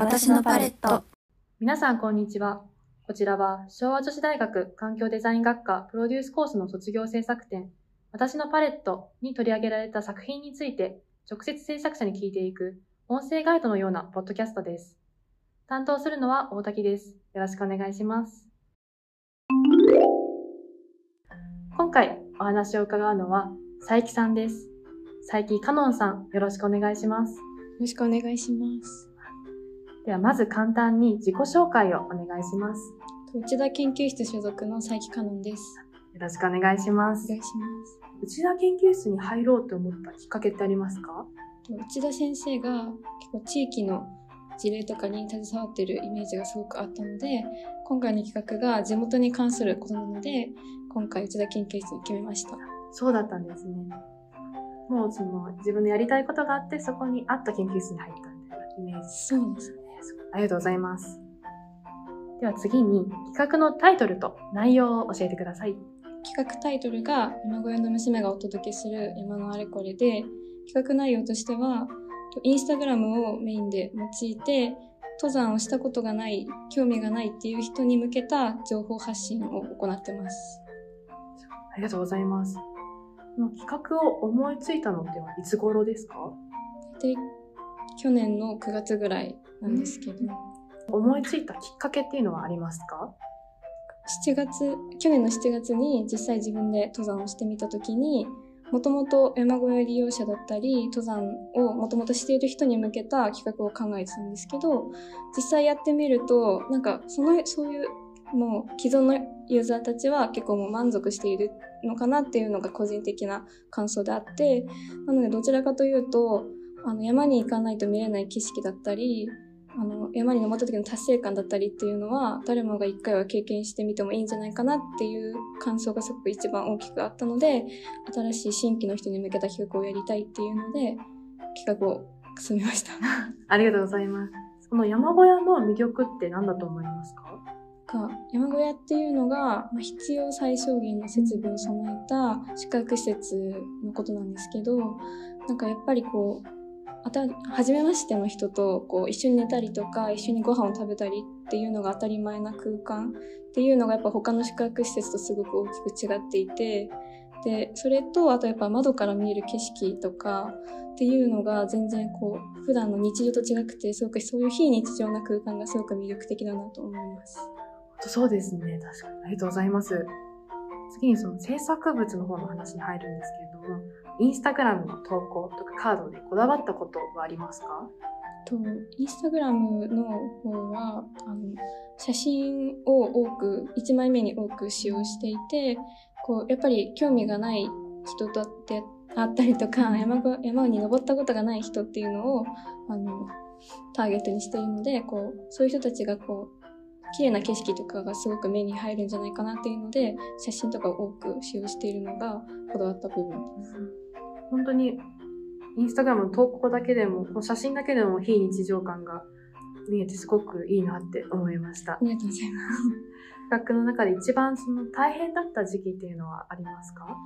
私のパレット。皆さん、こんにちは。こちらは、昭和女子大学環境デザイン学科プロデュースコースの卒業制作展、私のパレットに取り上げられた作品について、直接制作者に聞いていく、音声ガイドのようなポッドキャストです。担当するのは大滝です。よろしくお願いします。今回お話を伺うのは、佐伯さんです。佐伯かのんさん、よろしくお願いします。よろしくお願いします。では、まず簡単に自己紹介をお願いします。内田研究室所属の佐伯かのんです。よろしくお願いします。お願いします。内田研究室に入ろうと思ったきっかけってありますか？内田先生が結構地域の事例とかに携わっているイメージがすごくあったので、今回の企画が地元に関することなので、今回内田研究室に決めました。そうだったんですね。もうその自分のやりたいことがあって、そこに合った研究室に入ったみたいなイメージ。そうですね。ありがとうございます。では次に企画のタイトルと内容を教えてください。企画タイトルが山小屋の娘がお届けする山のあれこれで、企画内容としては、インスタグラムをメインで用いて、登山をしたことがない、興味がないっていう人に向けた情報発信を行ってます。ありがとうございます。この企画を思いついたのってはいつ頃ですか？で去年の9月ぐらいなんですけど、うん、思いついたきっかけっていうのはありますか？7月去年の7月に実際自分で登山をしてみた時にもともと山小屋利用者だったり登山をもともとしている人に向けた企画を考えてたんですけど実際やってみるとなんかそのそういうもう既存のユーザーたちは結構もう満足しているのかなっていうのが個人的な感想であってなのでどちらかというとあの山に行かないと見れない景色だったりあの山に登った時の達成感だったりっていうのは誰もが一回は経験してみてもいいんじゃないかなっていう感想がすごく一番大きくあったので新しい新規の人に向けた企画をやりたいっていうので企画を進めました。ありがとうございます。その山小屋の魅力って何だと思いますか？か山小屋っていうのが、まあ、必要最小限の設備を備えた宿泊施設のことなんですけどなんかやっぱりこうあた初めましての人とこう一緒に寝たりとか一緒にご飯を食べたりっていうのが当たり前な空間っていうのがやっぱ他の宿泊施設とすごく大きく違っていてでそれとあとやっぱ窓から見える景色とかっていうのが全然こう普段の日常と違くてすごくそういう非日常な空間がすごく魅力的だなと思います。そうですね確かにありがとうございます。次にその制作物の方の話に入るんですけれどもインスタグラムの投稿とかカードでこだわったことはありますか？とインスタグラムの方はあの写真を多く1枚目に多く使用していてこうやっぱり興味がない人とってあったりとか山山に登ったことがない人っていうのをあのターゲットにしているのでこうそういう人たちがこう綺麗な景色とかがすごく目に入るんじゃないかなっていうので写真とかを多く使用しているのがこだわった部分です。本当にインスタグラムの投稿だけでも写真だけでも非日常感が見えてすごくいいなって思いました。ありがとうございます。企画の中で一番その大変だった時期っていうのはありますか？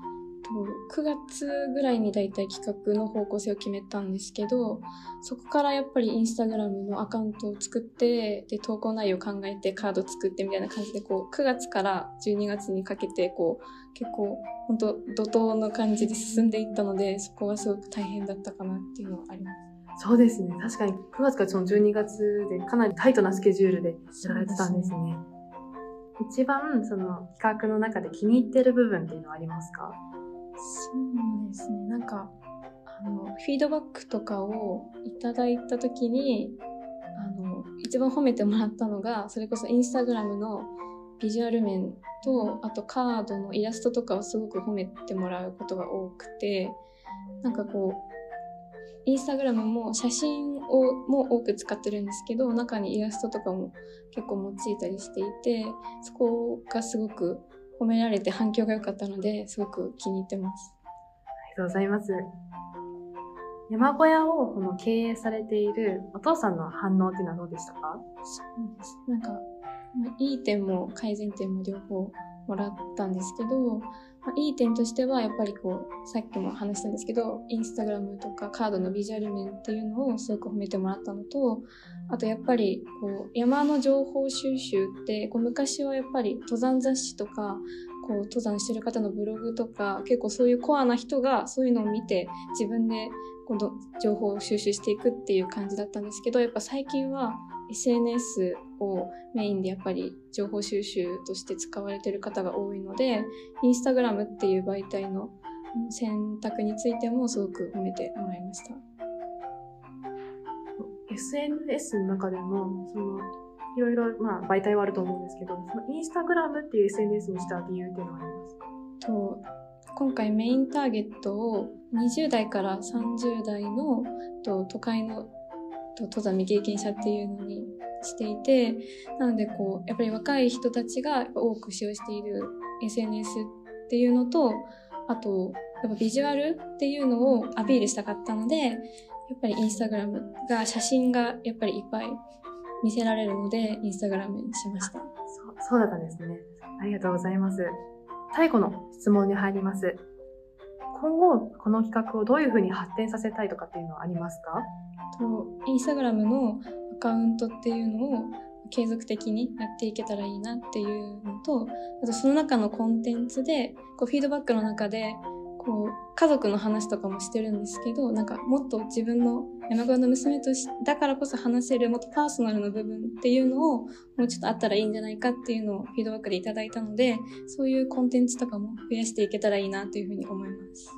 9月ぐらいにだいたい企画の方向性を決めたんですけどそこからやっぱりインスタグラムのアカウントを作ってで投稿内容を考えてカード作ってみたいな感じでこう9月から12月にかけてこう結構本当怒涛の感じで進んでいったのでそこはすごく大変だったかなっていうのはあります。そうですね。確かに9月からその12月でかなりタイトなスケジュールでやられてたんですね。一番その企画の中で気に入ってる部分っていうのはありますか？そうですね。なんか、あの、フィードバックとかをいただいたときに、あの、一番褒めてもらったのが、それこそインスタグラムのビジュアル面と、あとカードのイラストとかをすごく褒めてもらうことが多くて、なんかこう、インスタグラムも写真をも多く使ってるんですけど、中にイラストとかも結構用いたりしていて、そこがすごく褒められて反響が良かったので、すごく気に入ってます。ありがとうございます。山小屋をこの経営されているお父さんの反応っていうのはどうでしたか？そうです。なんか、まあ、いい点も改善点も両方もらったんですけど、まあ、いい点としてはやっぱりこうさっきも話したんですけどインスタグラムとかカードのビジュアル面っていうのをすごく褒めてもらったのとあとやっぱりこう山の情報収集ってこう昔はやっぱり登山雑誌とかこう登山してる方のブログとか結構そういうコアな人がそういうのを見て自分で今度情報を収集していくっていう感じだったんですけどやっぱ最近は SNS をメインでやっぱり情報収集として使われてる方が多いのでインスタグラムっていう媒体の選択についてもすごく褒めてもらいました。SNS の中でもそのいろいろ、まあ、媒体はあると思うんですけどそのインスタグラムっていう SNS にした理由っていうのはあります？かと今回メインターゲットを20代から30代のと都会のと登山未経験者っていうのにしていてなのでこうやっぱり若い人たちが多く使用している SNS っていうのとあとやっぱビジュアルっていうのをアピールしたかったのでやっぱりインスタグラムが写真がやっぱりいっぱい見せられるのでインスタグラムにしました。そうそうだったんですね。ありがとうございます。最後の質問に入ります。今後この企画をどういうふうに発展させたいとかっていうのはありますか？とインスタグラムのアカウントっていうのを継続的にやっていけたらいいなっていうのとあとその中のコンテンツでこうフィードバックの中でこう家族の話とかもしてるんですけどなんかもっと自分の山小の娘としだからこそ話せるもっとパーソナルな部分っていうのをもうちょっとあったらいいんじゃないかっていうのをフィードバックでいただいたのでそういうコンテンツとかも増やしていけたらいいなというふうに思います。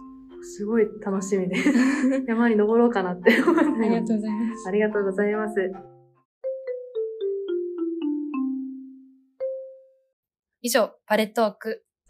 すごい楽しみで 山に登ろうかなって思ってありがとうございます。ありがとうございます。以上、パレットーク